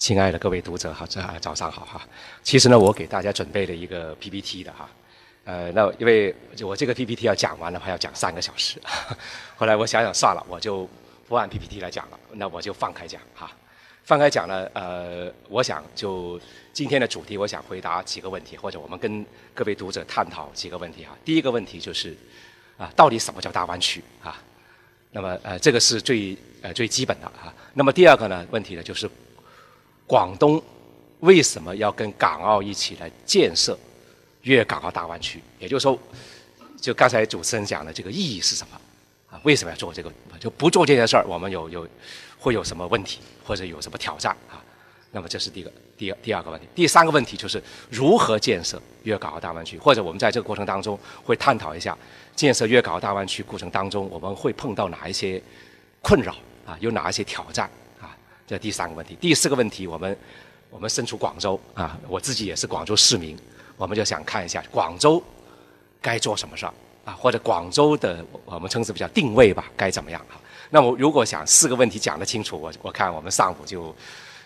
亲爱的各位读者，好，早早上好哈。其实呢，我给大家准备了一个 PPT 的哈，呃，那因为我这个 PPT 要讲完的话，要讲三个小时。后来我想想算了，我就不按 PPT 来讲了，那我就放开讲哈。放开讲呢，呃，我想就今天的主题，我想回答几个问题，或者我们跟各位读者探讨几个问题哈。第一个问题就是啊，到底什么叫大湾区啊？那么呃，这个是最呃最基本的啊。那么第二个呢，问题呢就是。广东为什么要跟港澳一起来建设粤港澳大湾区？也就是说，就刚才主持人讲的这个意义是什么？啊，为什么要做这个？就不做这件事儿，我们有有会有什么问题，或者有什么挑战啊？那么这是第一个第二第二个问题。第三个问题就是如何建设粤港澳大湾区？或者我们在这个过程当中会探讨一下建设粤港澳大湾区过程当中我们会碰到哪一些困扰啊？有哪一些挑战？这第三个问题，第四个问题，我们我们身处广州啊，我自己也是广州市民，我们就想看一下广州该做什么事儿啊，或者广州的我们称之比较定位吧，该怎么样啊？那我如果想四个问题讲得清楚，我我看我们上午就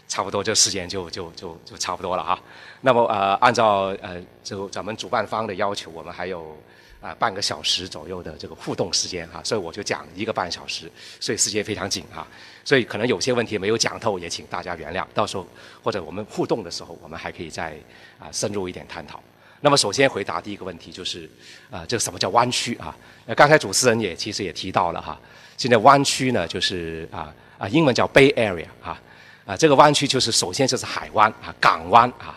差不多这时间就就就就差不多了哈。那么呃，按照呃就咱们主办方的要求，我们还有。啊，半个小时左右的这个互动时间哈，所以我就讲一个半小时，所以时间非常紧啊，所以可能有些问题没有讲透，也请大家原谅。到时候或者我们互动的时候，我们还可以再啊深入一点探讨。那么首先回答第一个问题就是啊，这个什么叫湾区啊？那刚才主持人也其实也提到了哈，现在湾区呢就是啊啊英文叫 Bay Area 啊啊这个湾区就是首先就是海湾啊港湾啊，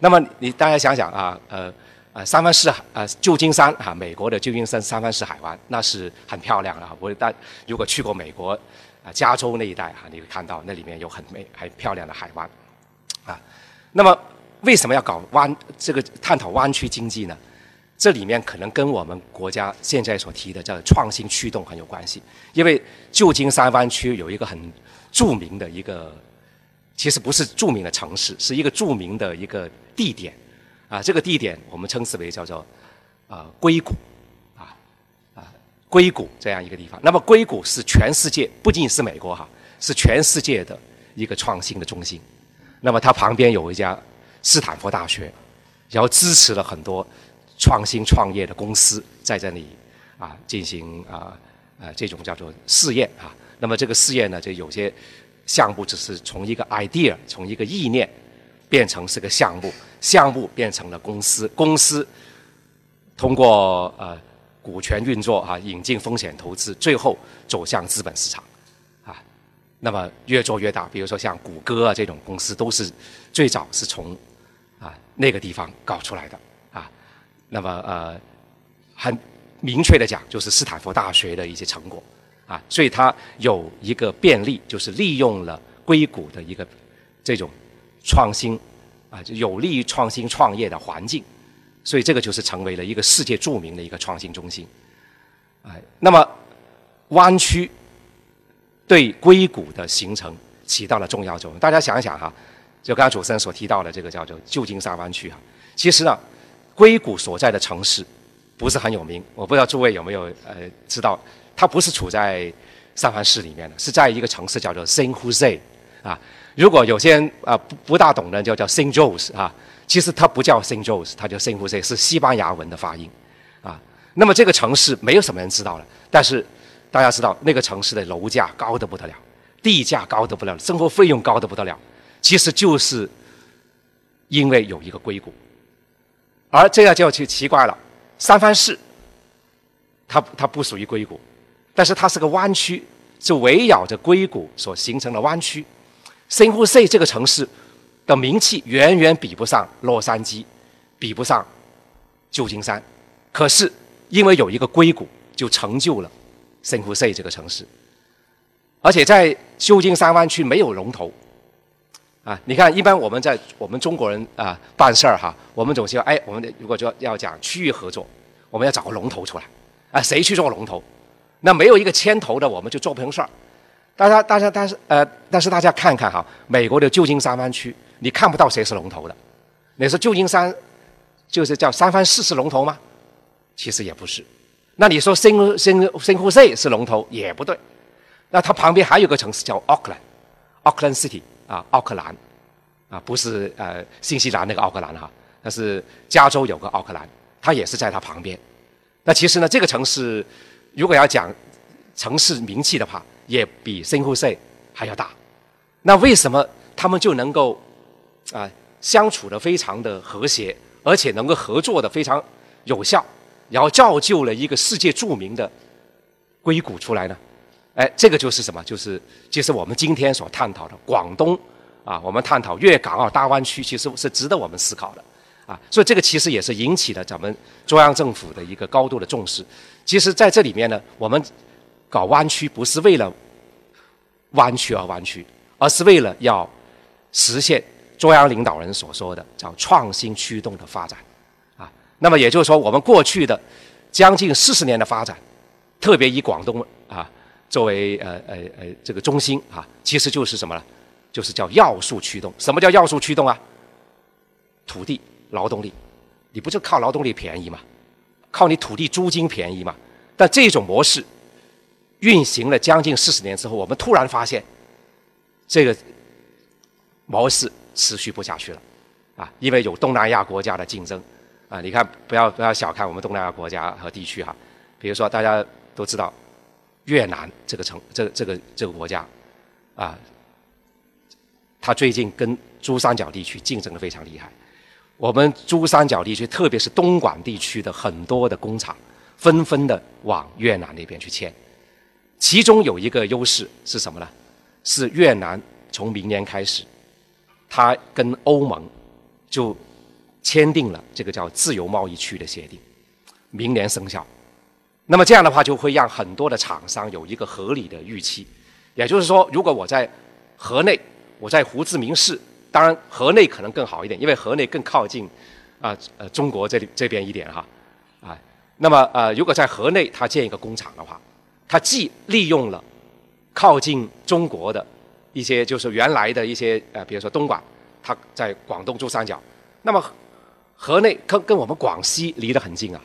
那么你大家想想啊呃。啊，三藩市啊，旧金山啊，美国的旧金山三藩市海湾，那是很漂亮的。我但如果去过美国啊，加州那一带哈，你会看到那里面有很美、很漂亮的海湾啊。那么为什么要搞湾这个探讨湾区经济呢？这里面可能跟我们国家现在所提的叫创新驱动很有关系。因为旧金山湾区有一个很著名的一个，其实不是著名的城市，是一个著名的一个地点。啊，这个地点我们称之为叫做啊硅谷，啊啊硅谷这样一个地方。那么硅谷是全世界，不仅仅是美国哈，是全世界的一个创新的中心。那么它旁边有一家斯坦福大学，然后支持了很多创新创业的公司在这里啊进行啊啊这种叫做试验啊。那么这个试验呢，就有些项目只是从一个 idea，从一个意念变成是个项目。项目变成了公司，公司通过呃股权运作啊，引进风险投资，最后走向资本市场，啊，那么越做越大。比如说像谷歌啊这种公司，都是最早是从啊那个地方搞出来的啊。那么呃很明确的讲，就是斯坦福大学的一些成果啊，所以它有一个便利，就是利用了硅谷的一个这种创新。啊，就有利于创新创业的环境，所以这个就是成为了一个世界著名的一个创新中心。哎，那么湾区对硅谷的形成起到了重要作用。大家想一想哈，就刚刚主持人所提到的这个叫做旧金山湾区哈，其实呢，硅谷所在的城市不是很有名。我不知道诸位有没有呃知道，它不是处在三藩市里面的，是在一个城市叫做 San Jose 啊。如果有些人啊不不大懂的，就叫 Saint Jose 啊，其实它不叫 Saint Jose，它叫 Saint Jose，是西班牙文的发音，啊，那么这个城市没有什么人知道了，但是大家知道那个城市的楼价高得不得了，地价高得不得了，生活费用高得不得了，其实就是因为有一个硅谷，而这样就就奇怪了，三藩市它它不属于硅谷，但是它是个湾区，是围绕着硅谷所形成的湾区。新湖 C 这个城市的名气远远比不上洛杉矶，比不上旧金山，可是因为有一个硅谷，就成就了新湖 C 这个城市。而且在旧金山湾区没有龙头啊！你看，一般我们在我们中国人啊办事儿哈，我们总希望哎，我们如果就要讲区域合作，我们要找个龙头出来啊，谁去做龙头？那没有一个牵头的，我们就做不成事儿。大家，大家，但是，呃，但是大家看看哈，美国的旧金山湾区，你看不到谁是龙头的。你说旧金山就是叫三藩市是龙头吗？其实也不是。那你说新新新湖 C 是龙头也不对。那它旁边还有个城市叫奥克兰，奥克兰 City 啊，奥克兰。啊，不是呃新西兰那个奥克兰哈，那是加州有个奥克兰，它也是在它旁边。那其实呢，这个城市如果要讲城市名气的话，也比圣胡塞还要大。那为什么他们就能够啊相处的非常的和谐，而且能够合作的非常有效，然后造就了一个世界著名的硅谷出来呢？哎，这个就是什么？就是就是我们今天所探讨的广东啊，我们探讨粤港澳大湾区，其实是值得我们思考的啊。所以这个其实也是引起了咱们中央政府的一个高度的重视。其实在这里面呢，我们搞湾区不是为了弯曲而弯曲，而是为了要实现中央领导人所说的叫创新驱动的发展啊。那么也就是说，我们过去的将近四十年的发展，特别以广东啊。作为呃呃呃这个中心啊，其实就是什么呢？就是叫要素驱动。什么叫要素驱动啊？土地、劳动力，你不就靠劳动力便宜吗？靠你土地租金便宜吗？但这种模式运行了将近四十年之后，我们突然发现，这个模式持续不下去了啊！因为有东南亚国家的竞争啊，你看，不要不要小看我们东南亚国家和地区哈。比如说，大家都知道。越南这个城，这这个这个国家，啊，他最近跟珠三角地区竞争的非常厉害。我们珠三角地区，特别是东莞地区的很多的工厂，纷纷的往越南那边去迁。其中有一个优势是什么呢？是越南从明年开始，它跟欧盟就签订了这个叫自由贸易区的协定，明年生效。那么这样的话，就会让很多的厂商有一个合理的预期。也就是说，如果我在河内，我在胡志明市，当然河内可能更好一点，因为河内更靠近啊呃中国这里这边一点哈啊。那么呃，如果在河内它建一个工厂的话，它既利用了靠近中国的一些就是原来的一些呃，比如说东莞，它在广东珠三角，那么河内跟跟我们广西离得很近啊。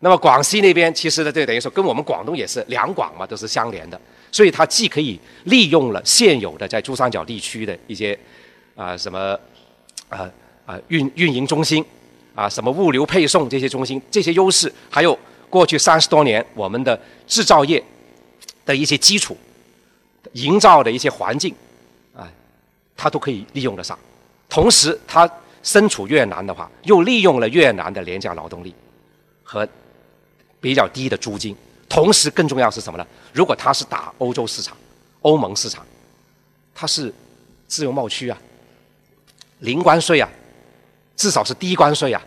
那么广西那边其实呢，就等于说跟我们广东也是两广嘛，都是相连的，所以它既可以利用了现有的在珠三角地区的一些啊什么啊啊运运营中心啊什么物流配送这些中心这些优势，还有过去三十多年我们的制造业的一些基础营造的一些环境啊，它都可以利用得上。同时，它身处越南的话，又利用了越南的廉价劳动力和。比较低的租金，同时更重要是什么呢？如果它是打欧洲市场、欧盟市场，它是自由贸区啊，零关税啊，至少是低关税啊。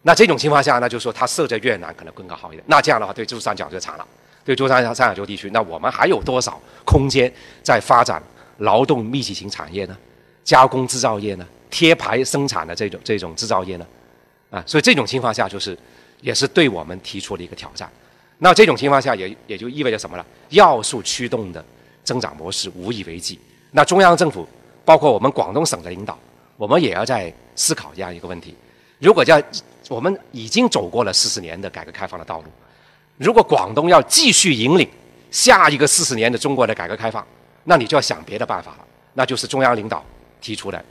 那这种情况下，那就是说它设在越南可能更加好一点。那这样的话，对珠三角就惨了。对珠三角三角洲地区，那我们还有多少空间在发展劳动密集型产业呢？加工制造业呢？贴牌生产的这种这种制造业呢？啊，所以这种情况下就是。也是对我们提出了一个挑战。那这种情况下，也也就意味着什么呢？要素驱动的增长模式无以为继。那中央政府，包括我们广东省的领导，我们也要在思考这样一个问题：如果叫我们已经走过了四十年的改革开放的道路，如果广东要继续引领下一个四十年的中国的改革开放，那你就要想别的办法了。那就是中央领导提出的，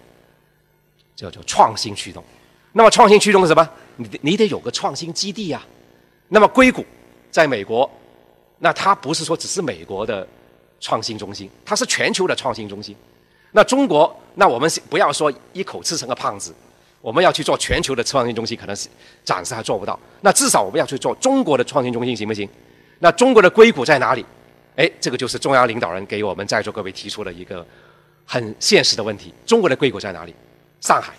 叫做创新驱动。那么创新驱动是什么？你你得有个创新基地呀，那么硅谷在美国，那它不是说只是美国的创新中心，它是全球的创新中心。那中国，那我们不要说一口吃成个胖子，我们要去做全球的创新中心，可能是暂时还做不到。那至少我们要去做中国的创新中心，行不行？那中国的硅谷在哪里？哎，这个就是中央领导人给我们在座各位提出的一个很现实的问题：中国的硅谷在哪里？上海、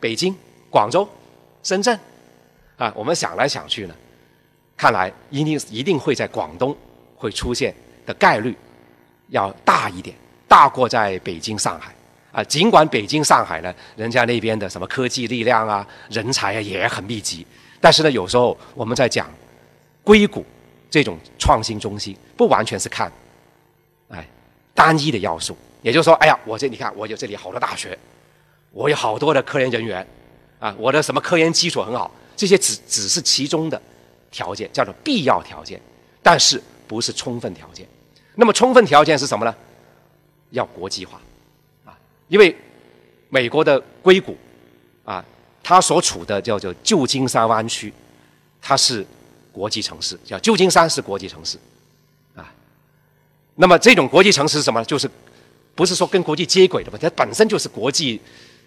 北京、广州、深圳。啊，我们想来想去呢，看来一定一定会在广东会出现的概率要大一点，大过在北京、上海。啊，尽管北京、上海呢，人家那边的什么科技力量啊、人才啊也很密集，但是呢，有时候我们在讲硅谷这种创新中心，不完全是看哎单一的要素。也就是说，哎呀，我这你看，我有这里好多大学，我有好多的科研人员，啊，我的什么科研基础很好。这些只只是其中的条件，叫做必要条件，但是不是充分条件。那么充分条件是什么呢？要国际化，因为美国的硅谷，啊，它所处的叫做旧金山湾区，它是国际城市，叫旧金山是国际城市，啊，那么这种国际城市是什么？就是不是说跟国际接轨的吧？它本身就是国际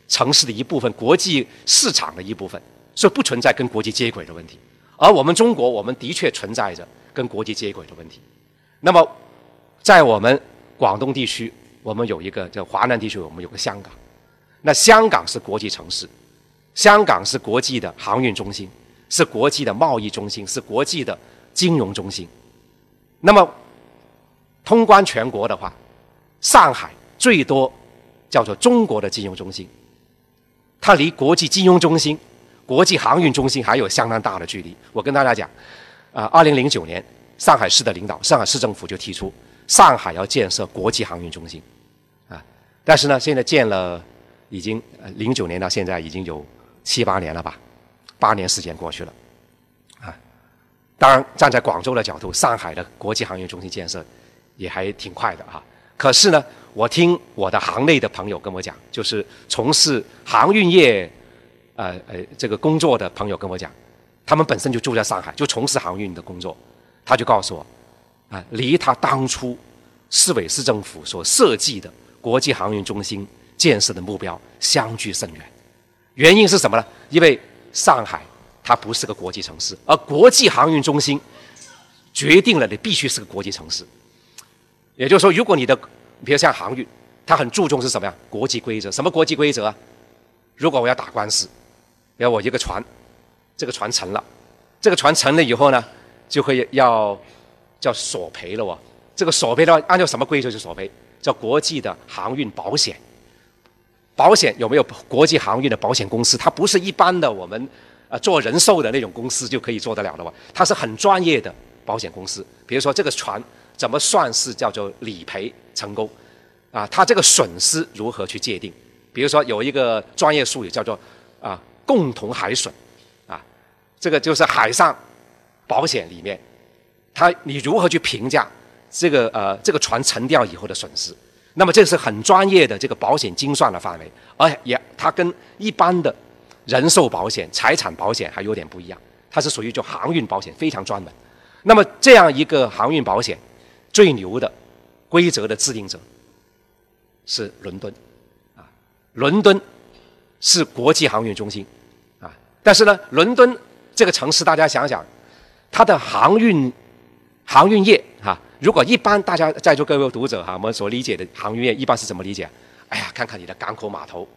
城市的一部分，国际市场的一部分，所以不存在跟国际接轨的问题。而我们中国，我们的确存在着跟国际接轨的问题。那么，在我们广东地区，我们有一个叫华南地区，我们有个香港。那香港是国际城市，香港是国际的航运中心，是国际的贸易中心，是国际的金融中心。那么，通关全国的话，上海最多叫做中国的金融中心，它离国际金融中心。国际航运中心还有相当大的距离。我跟大家讲，啊，二零零九年，上海市的领导，上海市政府就提出，上海要建设国际航运中心，但是呢，现在建了，已经零九年到现在已经有七八年了吧，八年时间过去了，啊，当然站在广州的角度，上海的国际航运中心建设也还挺快的哈。可是呢，我听我的行内的朋友跟我讲，就是从事航运业。呃呃，这个工作的朋友跟我讲，他们本身就住在上海，就从事航运的工作。他就告诉我，啊，离他当初市委市政府所设计的国际航运中心建设的目标相距甚远。原因是什么呢？因为上海它不是个国际城市，而国际航运中心决定了你必须是个国际城市。也就是说，如果你的，比如像航运，它很注重是什么呀？国际规则。什么国际规则啊？如果我要打官司。要我一个船，这个船沉了，这个船沉了以后呢，就会要叫索赔了哦。这个索赔的话，按照什么规则去索赔？叫国际的航运保险。保险有没有国际航运的保险公司？它不是一般的我们啊做人寿的那种公司就可以做得了的吧？它是很专业的保险公司。比如说这个船怎么算是叫做理赔成功？啊，它这个损失如何去界定？比如说有一个专业术语叫做啊。共同海损，啊，这个就是海上保险里面，它你如何去评价这个呃这个船沉掉以后的损失？那么这是很专业的这个保险精算的范围，而也它跟一般的人寿保险、财产保险还有点不一样，它是属于就航运保险非常专门。那么这样一个航运保险最牛的规则的制定者是伦敦，啊，伦敦是国际航运中心啊。但是呢，伦敦这个城市，大家想想，它的航运航运业哈，如果一般大家在座各位读者哈，我们所理解的航运业一般是怎么理解？哎呀，看看你的港口码头，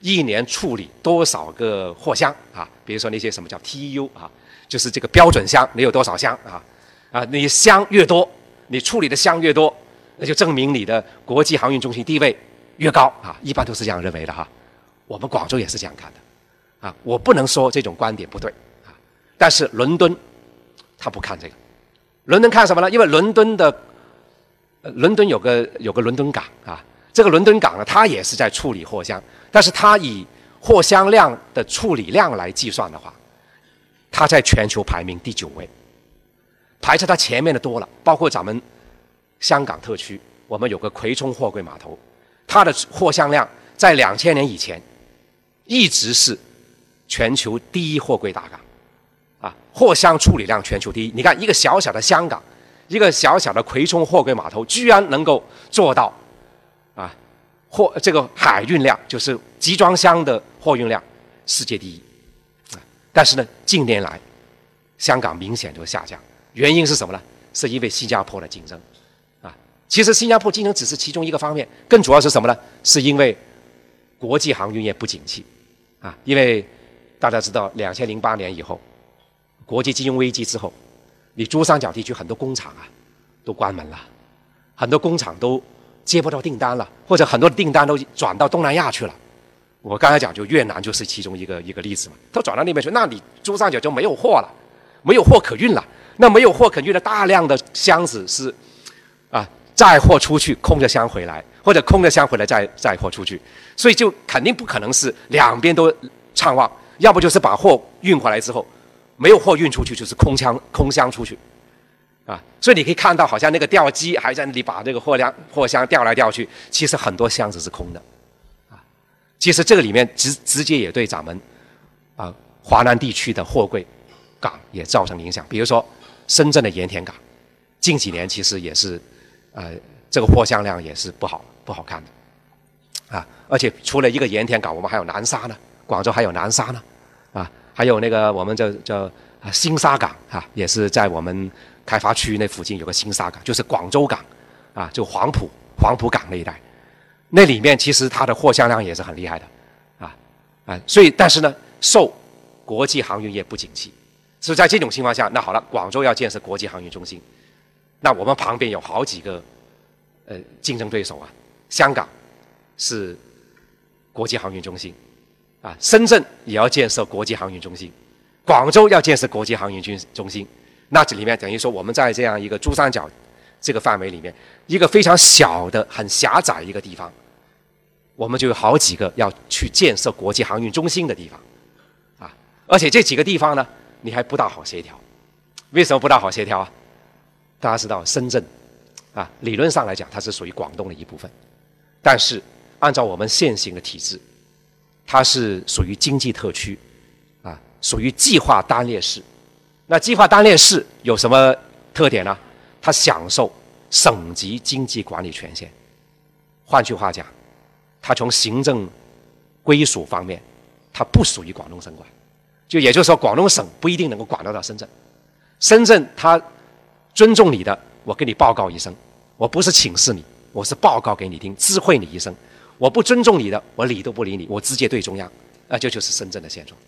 一年处理多少个货箱啊？比如说那些什么叫 TEU 啊，就是这个标准箱，你有多少箱啊？啊，你箱越多，你处理的箱越多，那就证明你的国际航运中心地位越高啊！一般都是这样认为的哈。我们广州也是这样看的。啊，我不能说这种观点不对啊，但是伦敦他不看这个，伦敦看什么呢？因为伦敦的，伦敦有个有个伦敦港啊，这个伦敦港呢，它也是在处理货箱，但是它以货箱量的处理量来计算的话，它在全球排名第九位，排在它前面的多了，包括咱们香港特区，我们有个葵涌货柜码头，它的货箱量在两千年以前一直是。全球第一货柜大港，货箱处理量全球第一。你看，一个小小的香港，一个小小的葵涌货柜码头，居然能够做到，啊，货这个海运量就是集装箱的货运量世界第一。但是呢，近年来香港明显就下降，原因是什么呢？是因为新加坡的竞争，啊，其实新加坡竞争只是其中一个方面，更主要是什么呢？是因为国际航运业不景气，啊，因为。大家知道，两千零八年以后，国际金融危机之后，你珠三角地区很多工厂啊都关门了，很多工厂都接不到订单了，或者很多订单都转到东南亚去了。我刚才讲，就越南就是其中一个一个例子嘛，都转到那边去，那你珠三角就没有货了，没有货可运了。那没有货可运的大量的箱子是啊，载货出去，空着箱回来，或者空着箱回来再载货出去，所以就肯定不可能是两边都畅旺。要不就是把货运回来之后，没有货运出去，就是空箱空箱出去，啊，所以你可以看到，好像那个吊机还在那里把这个货量货箱吊来吊去，其实很多箱子是空的，啊，其实这个里面直直接也对咱们啊华南地区的货柜港也造成影响。比如说深圳的盐田港，近几年其实也是呃这个货箱量也是不好不好看的啊。而且除了一个盐田港，我们还有南沙呢，广州还有南沙呢，还有那个我们叫叫啊新沙港啊，也是在我们开发区那附近有个新沙港，就是广州港啊，就黄埔黄埔港那一带。那里面其实它的货箱量也是很厉害的，啊啊，所以但是呢，受国际航运业不景气，所以在这种情况下，那好了，广州要建设国际航运中心，那我们旁边有好几个呃竞争对手啊，香港是国际航运中心，啊，深圳也要建设国际航运中心，广州要建设国际航运中中心，那这里面等于说我们在这样一个珠三角这个范围里面，一个非常小的、很狭窄一个地方。我们就有好几个要去建设国际航运中心的地方，啊，而且这几个地方呢，你还不大好协调。为什么不大好协调啊？大家知道，深圳，啊，理论上来讲它是属于广东的一部分，但是按照我们现行的体制，它是属于经济特区，啊，属于计划单列市。那计划单列市有什么特点呢？它享受省级经济管理权限。换句话讲。它从行政归属方面，它不属于广东省管，就也就是说，广东省不一定能够管得到深圳。深圳它尊重你的，我给你报告一声，我不是请示你，我是报告给你听，知会你一声。我不尊重你的，我理都不理你，我直接对中央。啊，这就是深圳的现状。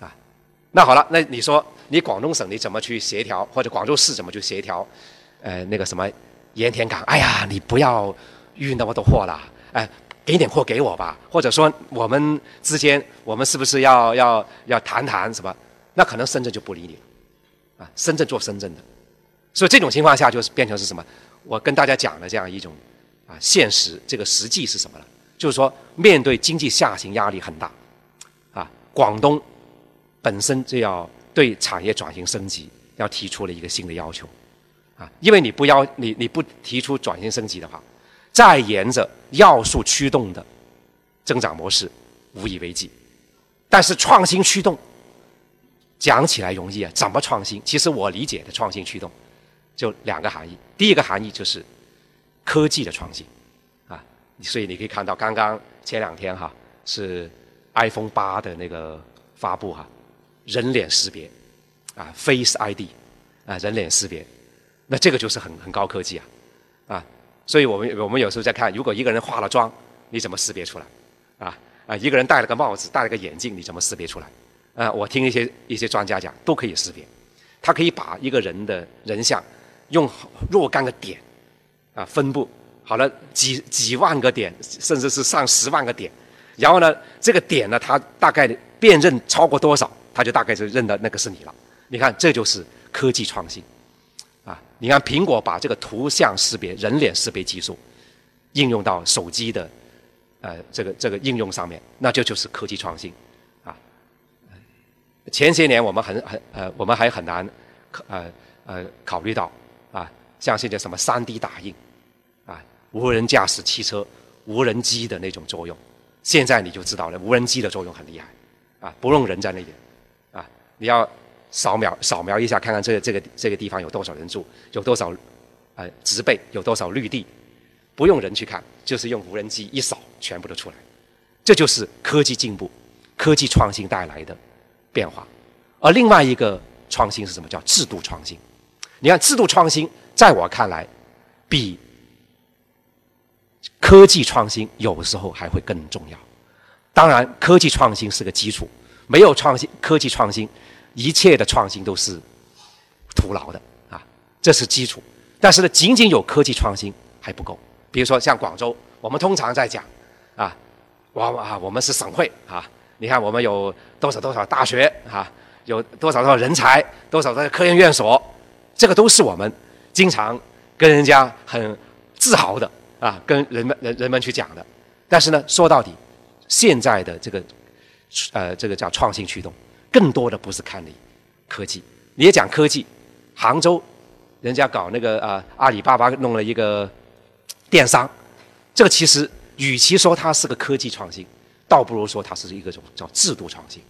啊，那好了，那你说你广东省你怎么去协调，或者广州市怎么去协调？呃，那个什么盐田港，哎呀，你不要运那么多货了，哎。给点货给我吧，或者说我们之间，我们是不是要要要谈谈什么？那可能深圳就不理你了，啊，深圳做深圳的，所以这种情况下就是变成是什么？我跟大家讲的这样一种啊现实，这个实际是什么呢？就是说面对经济下行压力很大，啊，广东本身就要对产业转型升级要提出了一个新的要求，啊，因为你不要你你不提出转型升级的话。再沿着要素驱动的增长模式，无以为继。但是创新驱动讲起来容易啊，怎么创新？其实我理解的创新驱动就两个含义。第一个含义就是科技的创新啊，所以你可以看到刚刚前两天哈是 iPhone 八的那个发布哈，人脸识别啊，Face ID 啊，人脸识别，那这个就是很很高科技啊啊。所以我们我们有时候在看，如果一个人化了妆，你怎么识别出来？啊啊，一个人戴了个帽子，戴了个眼镜，你怎么识别出来？啊，我听一些一些专家讲，都可以识别。他可以把一个人的人像用若干个点啊分布好了几几万个点，甚至是上十万个点，然后呢，这个点呢，它大概辨认超过多少，它就大概就认得那个是你了。你看，这就是科技创新。啊，你看苹果把这个图像识别、人脸识别技术应用到手机的呃这个这个应用上面，那这就是科技创新啊。前些年我们很很呃我们还很难考呃呃考虑到啊，像现在什么三 D 打印，无人驾驶汽车、无人机的那种作用，现在你就知道了，无人机的作用很厉害啊，不用人在那边啊，你要。扫描扫描一下，看看这个这个这个地方有多少人住，有多少呃植被，有多少绿地，不用人去看，就是用无人机一扫，全部都出来。这就是科技进步、科技创新带来的变化。而另外一个创新是什么？叫制度创新。你看，制度创新在我看来，比科技创新有时候还会更重要。当然，科技创新是个基础，没有创新，科技创新。一切的创新都是徒劳的啊，这是基础。但是呢，仅仅有科技创新还不够。比如说像广州，我们通常在讲啊，我啊，我们是省会啊，你看我们有多少多少大学啊，有多少多少人才，多少的科研院所，这个都是我们经常跟人家很自豪的啊，跟人们人人们去讲的。但是呢，说到底，现在的这个呃，这个叫创新驱动。更多的不是看你科技，你也讲科技。杭州人家搞那个啊，阿里巴巴弄了一个电商，这个其实与其说它是个科技创新，倒不如说它是一个种叫制度创新。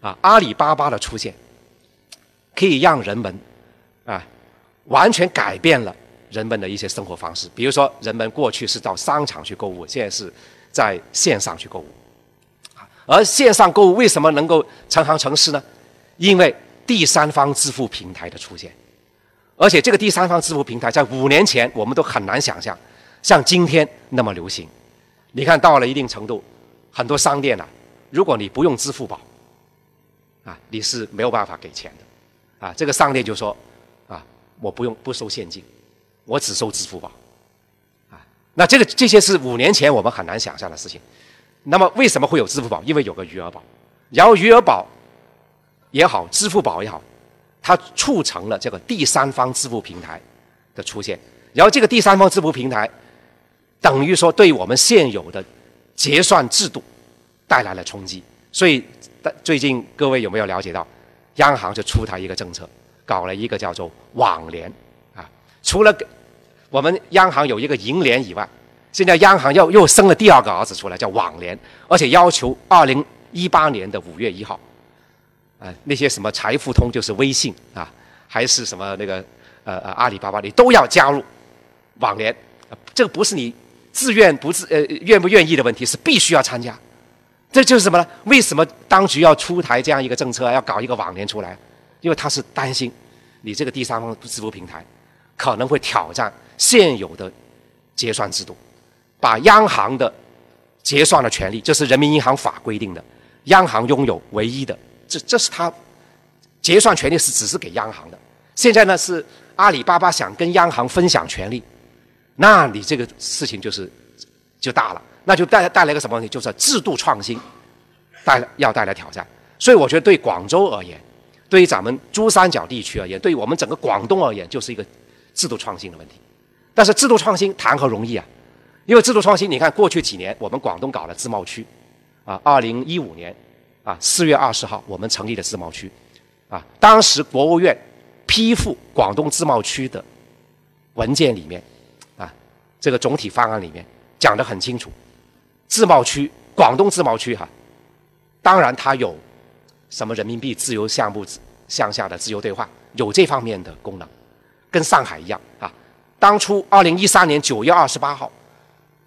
啊，阿里巴巴的出现，可以让人们啊完全改变了人们的一些生活方式。比如说，人们过去是到商场去购物，现在是在线上去购物。而线上购物为什么能够成行成市呢？因为第三方支付平台的出现，而且这个第三方支付平台在五年前我们都很难想象，像今天那么流行。你看到了一定程度，很多商店呢，如果你不用支付宝。啊，你是没有办法给钱的，啊，这个商店就说，啊，我不用不收现金，我只收支付宝，啊，那这个这些是五年前我们很难想象的事情。那么为什么会有支付宝？因为有个余额宝，然后余额宝也好，支付宝也好，它促成了这个第三方支付平台的出现，然后这个第三方支付平台等于说对我们现有的结算制度带来了冲击，所以。最近各位有没有了解到，央行就出台一个政策，搞了一个叫做网联啊。除了我们央行有一个银联以外，现在央行又又生了第二个儿子出来，叫网联，而且要求二零一八年的五月一号，啊，那些什么财付通就是微信啊，还是什么那个呃呃阿里巴巴，你都要加入网联。这个不是你自愿不自呃愿不愿意的问题，是必须要参加。这就是什么呢？为什么当局要出台这样一个政策，要搞一个网联出来？因为他是担心你这个第三方支付平台可能会挑战现有的结算制度，把央行的结算的权利，这是人民银行法规定的，央行拥有唯一的，这这是他结算权利是只是给央行的。现在呢是阿里巴巴想跟央行分享权利，那你这个事情就是就大了。那就带带来一个什么问题？就是制度创新带来要带来挑战。所以我觉得对广州而言，对于咱们珠三角地区而言，对于我们整个广东而言，就是一个制度创新的问题。但是制度创新谈何容易啊？因为制度创新，你看过去几年我们广东搞了自贸区，啊，二零一五年啊四月二十号我们成立了自贸区，啊，当时国务院批复广东自贸区的文件里面，啊，这个总体方案里面讲得很清楚。自贸区，广东自贸区哈，当然它有什么人民币自由项目向下的自由兑换，有这方面的功能，跟上海一样啊。当初二零一三年九月二十八号，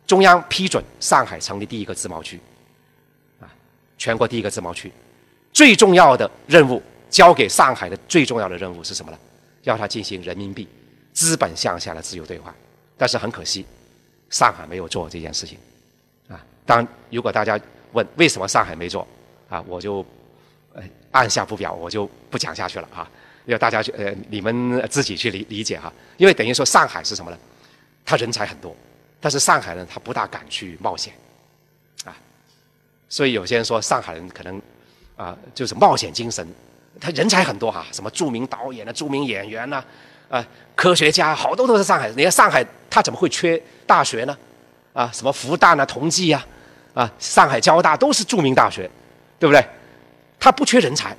中央批准上海成立第一个自贸区，啊，全国第一个自贸区，最重要的任务交给上海的最重要的任务是什么呢？要它进行人民币资本向下的自由兑换，但是很可惜，上海没有做这件事情。啊当如果大家问为什么上海没做，啊，我就按下不表，我就不讲下去了啊，要大家去呃你们自己去理理解哈。因为等于说上海是什么呢？他人才很多，但是上海人他不大敢去冒险，啊，所以有些人说上海人可能啊就是冒险精神，他人才很多哈，什么著名导演啊、著名演员呐，啊科学家好多都是上海。你看上海他怎么会缺大学呢？啊，什么复旦啊、同济呀？啊，上海交大都是著名大学，对不对？他不缺人才，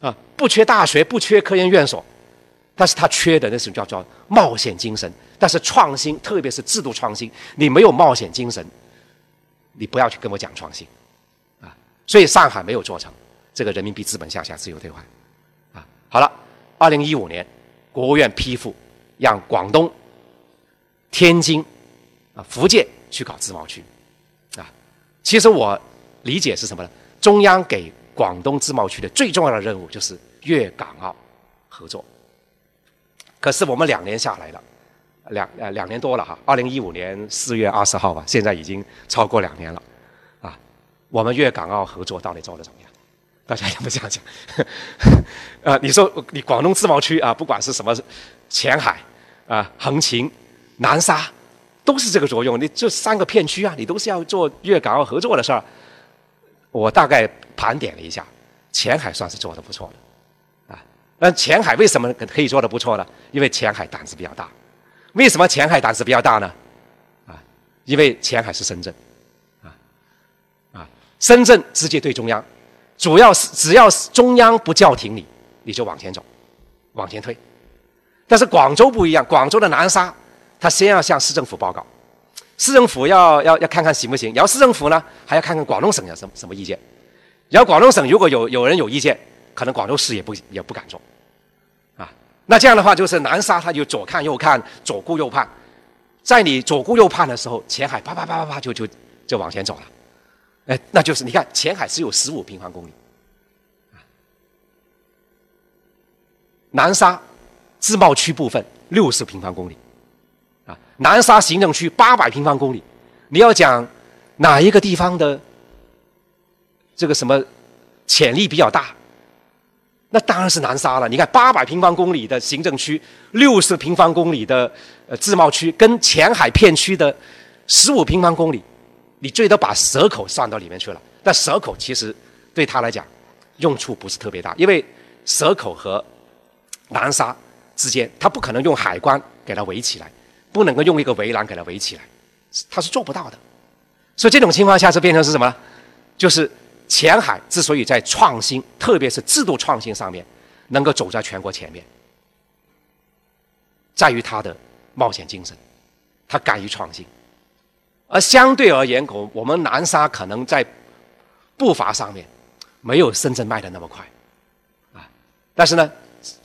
啊，不缺大学，不缺科研院所，但是他缺的那是叫叫冒险精神。但是创新，特别是制度创新，你没有冒险精神，你不要去跟我讲创新，啊，所以上海没有做成这个人民币资本向下自由兑换，啊，好了，二零一五年，国务院批复，让广东、天津、啊福建去搞自贸区。啊其实我理解是什么呢？中央给广东自贸区的最重要的任务就是粤港澳合作。可是我们两年下来了，两呃两年多了哈，二零一五年四月二十号吧，现在已经超过两年了，啊，我们粤港澳合作到底做的怎么样？大家有没有这样讲？呃，你说你广东自贸区啊，不管是什么前海啊、横琴、南沙。都是这个作用，你这三个片区啊，你都是要做粤港澳合作的事儿。我大概盘点了一下，前海算是做的不错的，啊，那前海为什么可以做的不错呢？因为前海胆子比较大。为什么前海胆子比较大呢？啊，因为前海是深圳，啊，啊，深圳直接对中央，主要是只要是中央不叫停你，你就往前走，往前推。但是广州不一样，广州的南沙。他先要向市政府报告，市政府要要要看看行不行，然后市政府呢还要看看广东省有什么什么意见，然后广东省如果有有人有意见，可能广州市也不也不敢做，啊，那这样的话就是南沙他就左看右看，左顾右盼，在你左顾右盼的时候，前海啪啪啪啪啪就就就往前走了，哎，那就是你看前海只有十五平方公里，南沙自贸区部分六十平方公里。南沙行政区八百平方公里，你要讲哪一个地方的这个什么潜力比较大？那当然是南沙了。你看八百平方公里的行政区，六十平方公里的呃自贸区，跟前海片区的十五平方公里，你最多把蛇口算到里面去了。但蛇口其实对他来讲用处不是特别大，因为蛇口和南沙之间，他不可能用海关给它围起来。不能够用一个围栏给它围起来，它是做不到的。所以这种情况下是变成是什么？就是前海之所以在创新，特别是制度创新上面能够走在全国前面，在于它的冒险精神，它敢于创新。而相对而言，我我们南沙可能在步伐上面没有深圳迈的那么快啊。但是呢，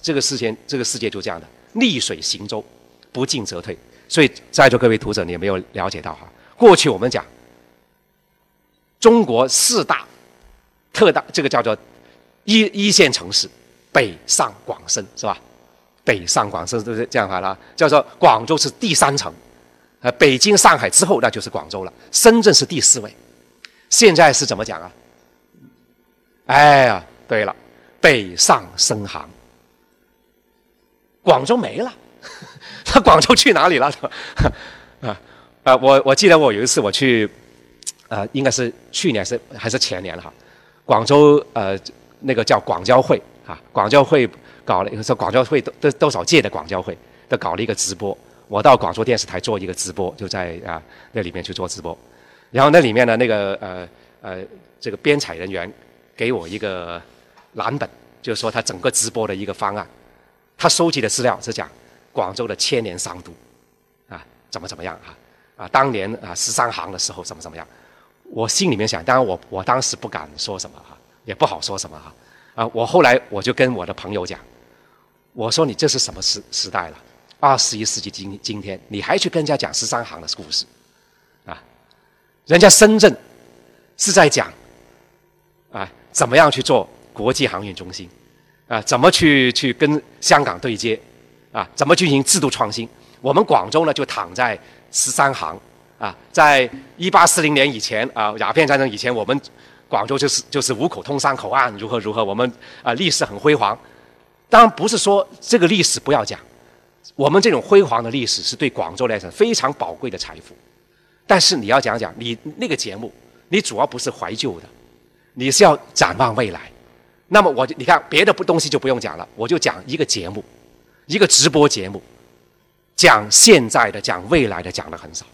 这个世界这个世界就这样的，逆水行舟，不进则退。所以，在座各位读者，你有没有了解到哈？过去我们讲中国四大特大，这个叫做一一线城市，北上广深是吧？北上广深都是这样法了，叫做广州是第三城，呃，北京、上海之后那就是广州了，深圳是第四位。现在是怎么讲啊？哎呀，对了，北上深杭，广州没了。他广州去哪里了？啊啊！我我记得我有一次我去，呃，应该是去年是还是前年了哈。广州呃那个叫广交会啊，广交会搞了一个说广交会多多多少届的广交会都搞了一个直播。我到广州电视台做一个直播，就在啊那里面去做直播。然后那里面的那个呃呃这个编采人员给我一个蓝本，就是说他整个直播的一个方案。他收集的资料是讲。广州的千年商都，啊，怎么怎么样啊？啊，当年啊十三行的时候怎么怎么样？我心里面想，当然我我当时不敢说什么哈，也不好说什么哈。啊，我后来我就跟我的朋友讲，我说你这是什么时时代了？二十一世纪今今天，你还去跟人家讲十三行的故事？啊，人家深圳是在讲啊，怎么样去做国际航运中心？啊，怎么去去跟香港对接？啊，怎么进行制度创新？我们广州呢，就躺在十三行啊，在一八四零年以前啊，鸦片战争以前，我们广州就是就是五口通商口岸，如何如何，我们啊历史很辉煌。当然不是说这个历史不要讲，我们这种辉煌的历史是对广州来讲非常宝贵的财富。但是你要讲讲你那个节目，你主要不是怀旧的，你是要展望未来。那么我你看别的不东西就不用讲了，我就讲一个节目。一个直播节目，讲现在的、讲未来的讲的很少，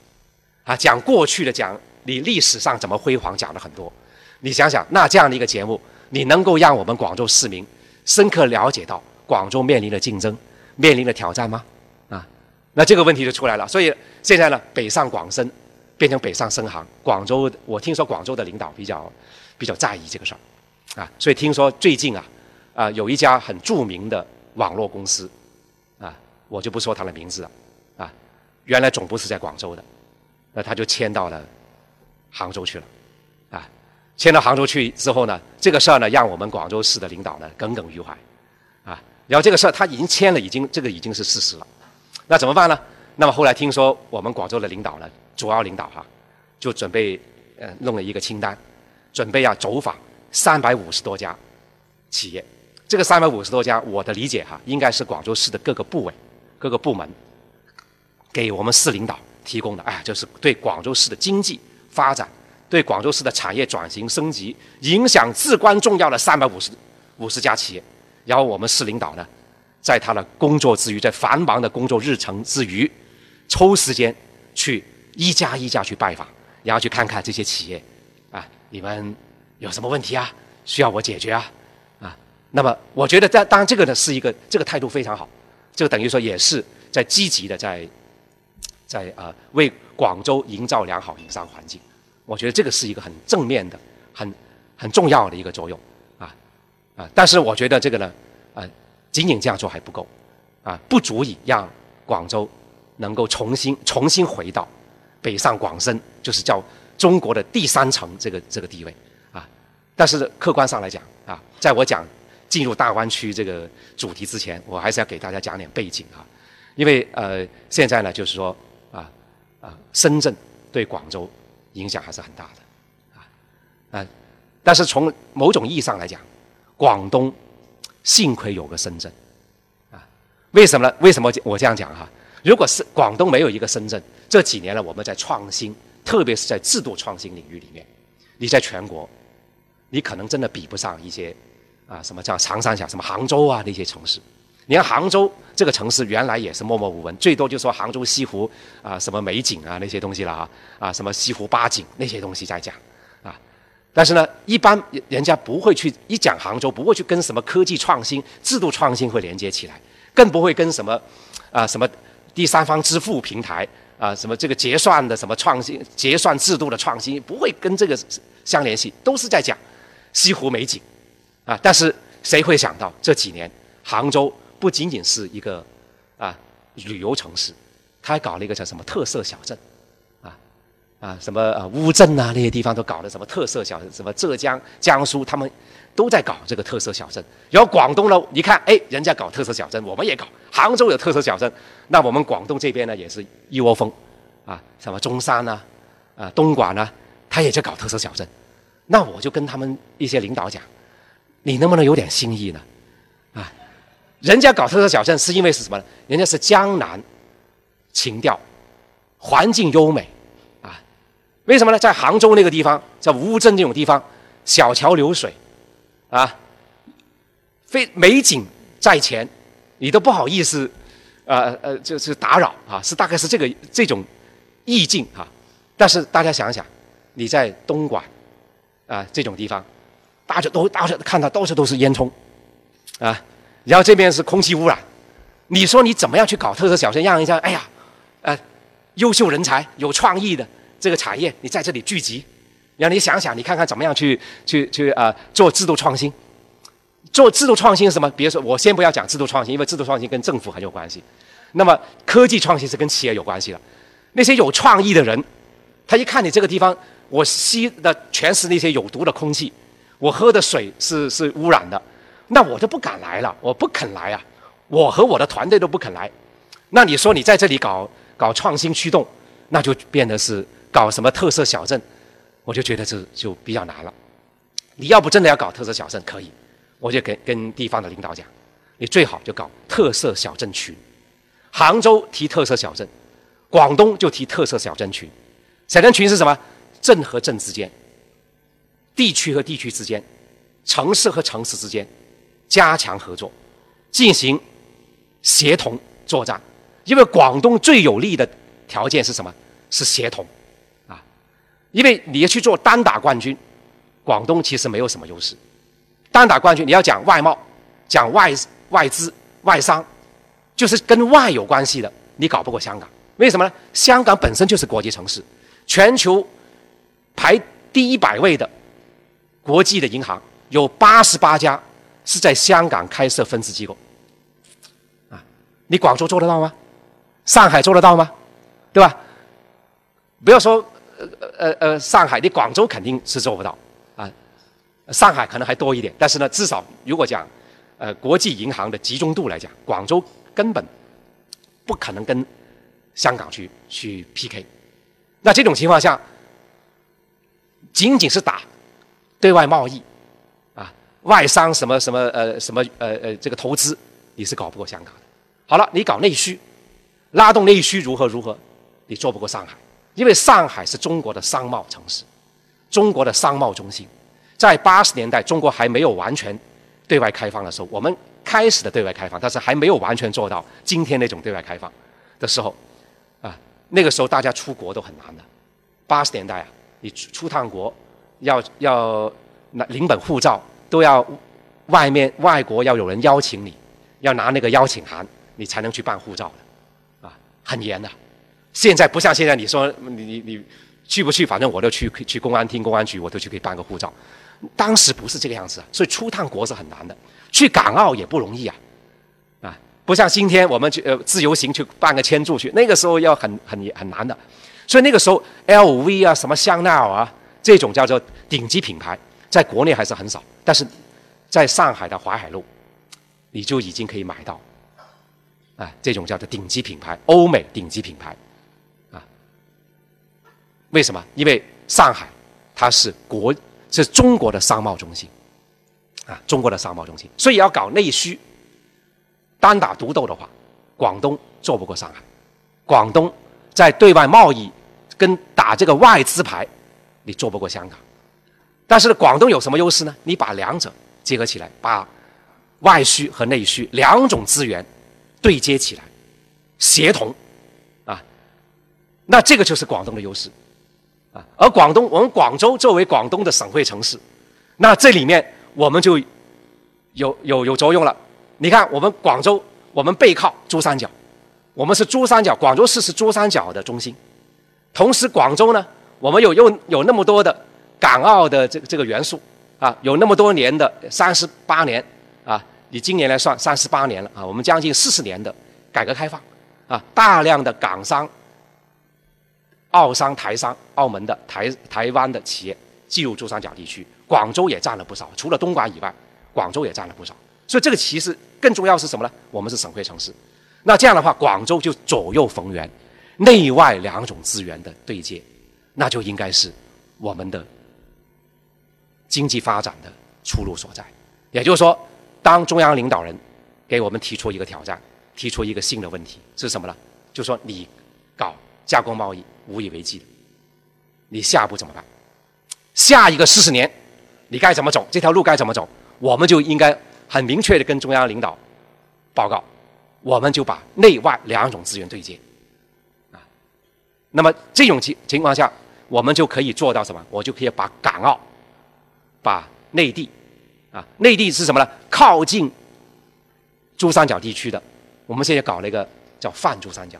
啊，讲过去的、讲你历史上怎么辉煌讲的很多。你想想，那这样的一个节目，你能够让我们广州市民深刻了解到广州面临的竞争、面临的挑战吗？啊，那这个问题就出来了。所以现在呢，北上广深变成北上深杭。广州，我听说广州的领导比较比较在意这个事儿，啊，所以听说最近啊，啊，有一家很著名的网络公司。我就不说他的名字了，啊，原来总部是在广州的，那他就迁到了杭州去了，啊，迁到杭州去之后呢，这个事儿呢，让我们广州市的领导呢耿耿于怀，啊，然后这个事儿他已经迁了，已经这个已经是事实了，那怎么办呢？那么后来听说我们广州的领导呢，主要领导哈，就准备呃弄了一个清单，准备要走访三百五十多家企业，这个三百五十多家，我的理解哈，应该是广州市的各个部委。各个部门给我们市领导提供的，哎，就是对广州市的经济发展、对广州市的产业转型升级影响至关重要的三百五十五十家企业。然后我们市领导呢，在他的工作之余，在繁忙的工作日程之余，抽时间去一家一家去拜访，然后去看看这些企业，啊，你们有什么问题啊？需要我解决啊？啊，那么我觉得，在当然这个呢是一个这个态度非常好。这个等于说也是在积极的在在啊为广州营造良好营商环境。我觉得这个是一个很正面的、很很重要的一个作用啊啊！但是我觉得这个呢，啊，仅仅这样做还不够啊，不足以让广州能够重新重新回到北上广深，就是叫中国的第三城这个这个地位啊。但是客观上来讲啊，在我讲进入大湾区这个主题之前，我还是要给大家讲点背景啊，因为呃，现在呢，就是说啊啊，深圳对广州。影响还是很大的，啊，啊，但是从某种意义上来讲，广东幸亏有个深圳，啊，为什么呢？为什么我这样讲哈？如果是广东没有一个深圳，这几年呢，我们在创新，特别是在制度创新领域里面，你在全国，你可能真的比不上一些啊，什么叫长三角，什么杭州啊那些城市。你看杭州这个城市原来也是默默无闻，最多就说杭州西湖啊什么美景啊那些东西了啊啊什么西湖八景那些东西在讲啊，但是呢，一般人家不会去一讲杭州，不会去跟什么科技创新、制度创新会连接起来，更不会跟什么啊什么第三方支付平台啊什么这个结算的什么创新、结算制度的创新，不会跟这个相联系，都是在讲西湖美景啊。但是谁会想到这几年杭州？不仅仅是一个啊旅游城市，他还搞了一个叫什么特色小镇，啊啊什么啊乌镇啊那些地方都搞了什么特色小镇，什么浙江、江苏他们都在搞这个特色小镇。然后广东呢，你看哎，人家搞特色小镇，我们也搞。杭州有特色小镇，那我们广东这边呢也是一窝蜂，啊什么中山呐，啊东莞呐，他也在搞特色小镇。那我就跟他们一些领导讲，你能不能有点新意呢？啊？人家搞特色小镇是因为是什么呢？人家是江南情调，环境优美，啊，为什么呢？在杭州那个地方，在乌镇这种地方，小桥流水，啊，非美景在前，你都不好意思，呃呃，就是打扰啊，是大概是这个这种意境哈。但是大家想想，你在东莞啊这种地方，大家都大家看到到处都是烟囱，啊。然后这边是空气污染，你说你怎么样去搞特色小镇，让人家哎呀，呃，优秀人才、有创意的这个产业，你在这里聚集，让你想想，你看看怎么样去去去啊做制度创新。做制度创新是什么？比如说，我先不要讲制度创新，因为制度创新跟政府很有关系。那么科技创新是跟企业有关系的。那些有创意的人，他一看你这个地方，我吸的全是那些有毒的空气，我喝的水是是污染的。那我就不敢来了，我不肯来啊！我和我的团队都不肯来。那你说你在这里搞搞创新驱动，那就变得是搞什么特色小镇，我就觉得这就比较难了。你要不真的要搞特色小镇，可以，我就跟跟地方的领导讲，你最好就搞特色小镇群。杭州提特色小镇，广东就提特色小镇群。小镇群是什么？镇和镇之间，地区和地区之间，城市和城市之间。加强合作，进行协同作战。因为广东最有利的条件是什么？是协同，啊，因为你要去做单打冠军，广东其实没有什么优势。单打冠军你要讲外贸，讲外外资外商，就是跟外有关系的，你搞不过香港。为什么呢？香港本身就是国际城市，全球排第一百位的国际的银行有八十八家。是在香港开设分支机构，啊，你广州做得到吗？上海做得到吗？对吧？不要说呃呃呃上海，你广州肯定是做不到啊。上海可能还多一点，但是呢，至少如果讲呃国际银行的集中度来讲，广州根本不可能跟香港去去 PK。那这种情况下，仅仅是打对外贸易。啊外商什么什么呃什么呃呃这个投资你是搞不过香港的。好了，你搞内需，拉动内需如何如何，你做不过上海，因为上海是中国的商贸城市，中国的商贸中心。在八十年代，中国还没有完全对外开放的时候，我们开始的对外开放，但是还没有完全做到今天那种对外开放的时候，啊，那个时候大家出国都很难的。八十年代啊，你出出趟国要要拿领本护照。都要外面外国要有人邀请你，要拿那个邀请函，你才能去办护照的，啊，很严的。现在不像现在，你说你你你去不去？反正我都去去公安厅、公安局，我都去可以办个护照。当时不是这个样子啊，所以出趟国是很难的，去港澳也不容易啊，啊，不像今天我们去呃自由行去办个签注去，那个时候要很很很难的。所以那个时候，LV 啊，什么香奈儿啊，这种叫做顶级品牌，在国内还是很少，但是在上海的淮海路，你就已经可以买到，啊，这种叫做顶级品牌，欧美顶级品牌。啊为什么？因为上海它是国是中国的商贸中心，啊，中国的商贸中心，所以要搞内需，单打独斗的话，广东做不过上海。广东在对外贸易跟打这个外资牌，你做不过香港。但是广东有什么优势呢？你把两者结合起来，把外需和内需两种资源对接起来，协同，啊，那这个就是广东的优势。啊，而广东，我们广州作为广东的省会城市，那这里面我们就有有有作用了。你看，我们广州，我们背靠珠三角，我们是珠三角，广州市是珠三角的中心。同时，广州呢，我们有有有那么多的港澳的这个这个元素啊，有那么多年的三十八年啊，以今年来算三十八年了啊，我们将近四十年的改革开放啊，大量的港商。澳商、台商、澳门的、台台湾的企业进入珠三角地区，广州也占了不少。除了东莞以外，广州也占了不少。所以这个其实更重要是什么呢？我们是省会城市，那这样的话，广州就左右逢源，内外两种资源的对接，那就应该是我们的经济发展的出路所在。也就是说，当中央领导人给我们提出一个挑战，提出一个新的问题是什么呢？就说你搞加工贸易。无以为继的，你下一步怎么办？下一个四十年，你该怎么走？这条路该怎么走？我们就应该很明确的跟中央领导报告，我们就把内外两种资源对接，啊，那么这种情情况下，我们就可以做到什么？我就可以把港澳、把内地，啊，内地是什么呢？靠近珠三角地区的，我们现在搞了一个叫泛珠三角。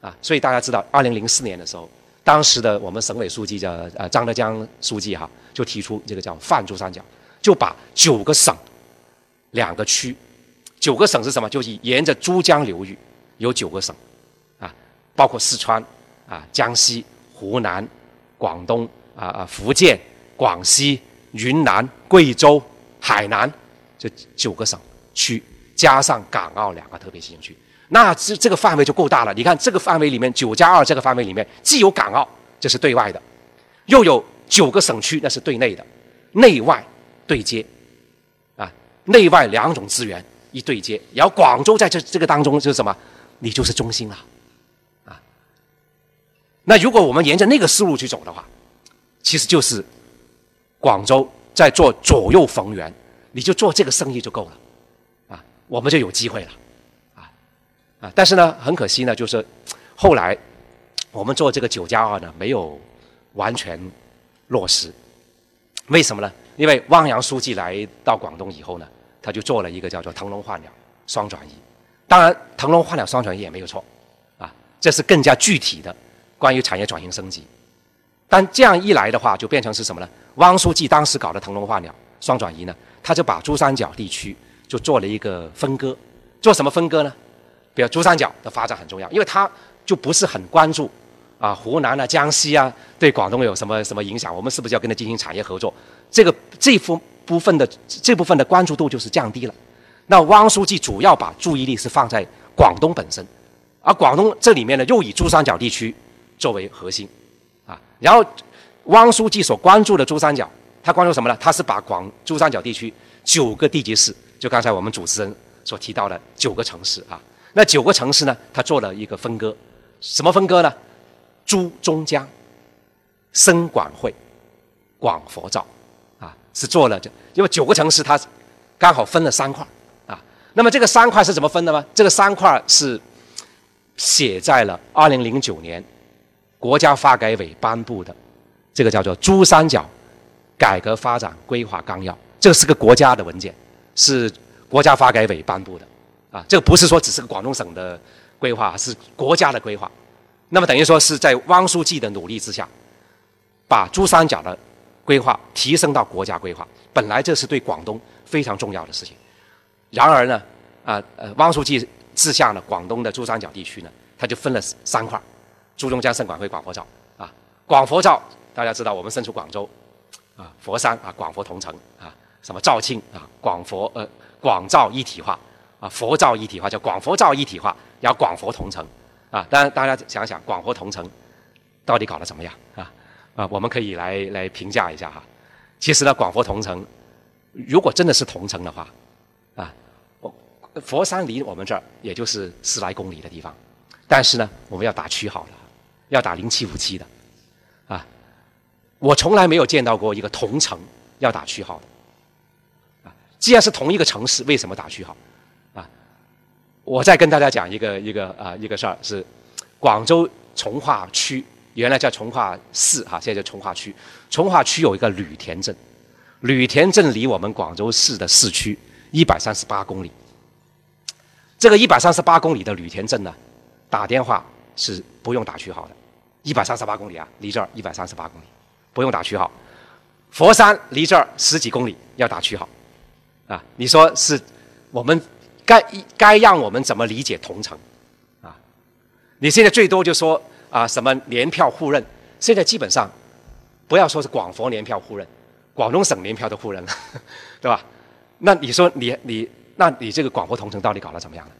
啊，所以大家知道，二零零四年的时候，当时的我们省委书记叫呃张德江书记哈，就提出这个叫泛珠三角，就把九个省、两个区，九个省是什么？就是沿着珠江流域有九个省，啊，包括四川、啊江西、湖南、广东、啊啊福建、广西、云南、贵州、海南这九个省区，加上港澳两个特别行政区。那这这个范围就够大了。你看这个范围里面，九加二这个范围里面，既有港澳，这是对外的，又有九个省区，那是对内的，内外对接，啊，内外两种资源一对接。然后广州在这这个当中就是什么？你就是中心了，那如果我们沿着那个思路去走的话，其实就是广州在做左右逢源，你就做这个生意就够了，啊，我们就有机会了。啊，啊但是呢，很可惜呢，就是后来我们做这个九加二呢，没有完全落实。为什么呢？因为汪洋书记来到广东以后呢，他就做了一个叫做“腾笼换鸟”双转移。当然，“腾笼换鸟”双转移也没有错，啊，这是更加具体的关于产业转型升级。但这样一来的话，就变成是什么呢？汪书记当时搞的“腾笼换鸟”双转移呢，他就把珠三角地区就做了一个分割，做什么分割呢？比如珠三角的发展很重要，因为他就不是很关注啊，湖南啊、江西啊对广东有什么什么影响？我们是不是要跟他进行产业合作？这个这部部分的这部分的关注度就是降低了。那汪书记主要把注意力是放在广东本身，而广东这里面呢又以珠三角地区作为核心啊。然后汪书记所关注的珠三角，他关注什么呢？他是把广珠三角地区九个地级市，就刚才我们主持人所提到的九个城市啊。那九个城市呢？他做了一个分割，什么分割呢？珠中江、深广汇、广佛照，啊，是做了这，因为九个城市它刚好分了三块啊。那么这个三块是怎么分的吗？这个三块是写在了二零零九年国家发改委颁布的这个叫做《珠三角改革发展规划纲要》，这是个国家的文件，是国家发改委颁布的。啊，这个不是说只是个广东省的规划，是国家的规划。那么等于说是在汪书记的努力之下，把珠三角的规划提升到国家规划。本来这是对广东非常重要的事情，然而呢，啊呃，汪书记治下呢，广东的珠三角地区呢，他就分了三块：珠中江、盛广会、广佛照。啊，广佛照大家知道，我们身处广州，啊，佛山啊，广佛同城啊，什么肇庆啊，广佛呃广照一体化啊，佛照一体化叫广佛照一体化，要广佛同城。啊，当然，大家想想，广佛同城到底搞得怎么样啊？啊，我们可以来来评价一下哈。其实呢，广佛同城，如果真的是同城的话，啊，我佛山离我们这儿也就是十来公里的地方，但是呢，我们要打区号的，要打零七五七的，啊，我从来没有见到过一个同城要打区号的，啊，既然是同一个城市，为什么打区号？啊我再跟大家讲一个一个啊一个事儿，是广州从化区原来叫从化市哈，现在叫从化区。从化区有一个吕田镇，吕田镇离我们广州市的市区一百三十八公里。这个一百三十八公里的吕田镇呢，打电话是不用打区号的，一百三十八公里啊，离这儿一百三十八公里，不用打区号。佛山离这儿十几公里要打区号，啊，你说是我们？该该让我们怎么理解同城，啊？你现在最多就说啊什么联票互认，现在基本上不要说是广佛联票互认，广东省联票都互认了，对吧？那你说你你那你这个广佛同城到底搞得怎么样呢？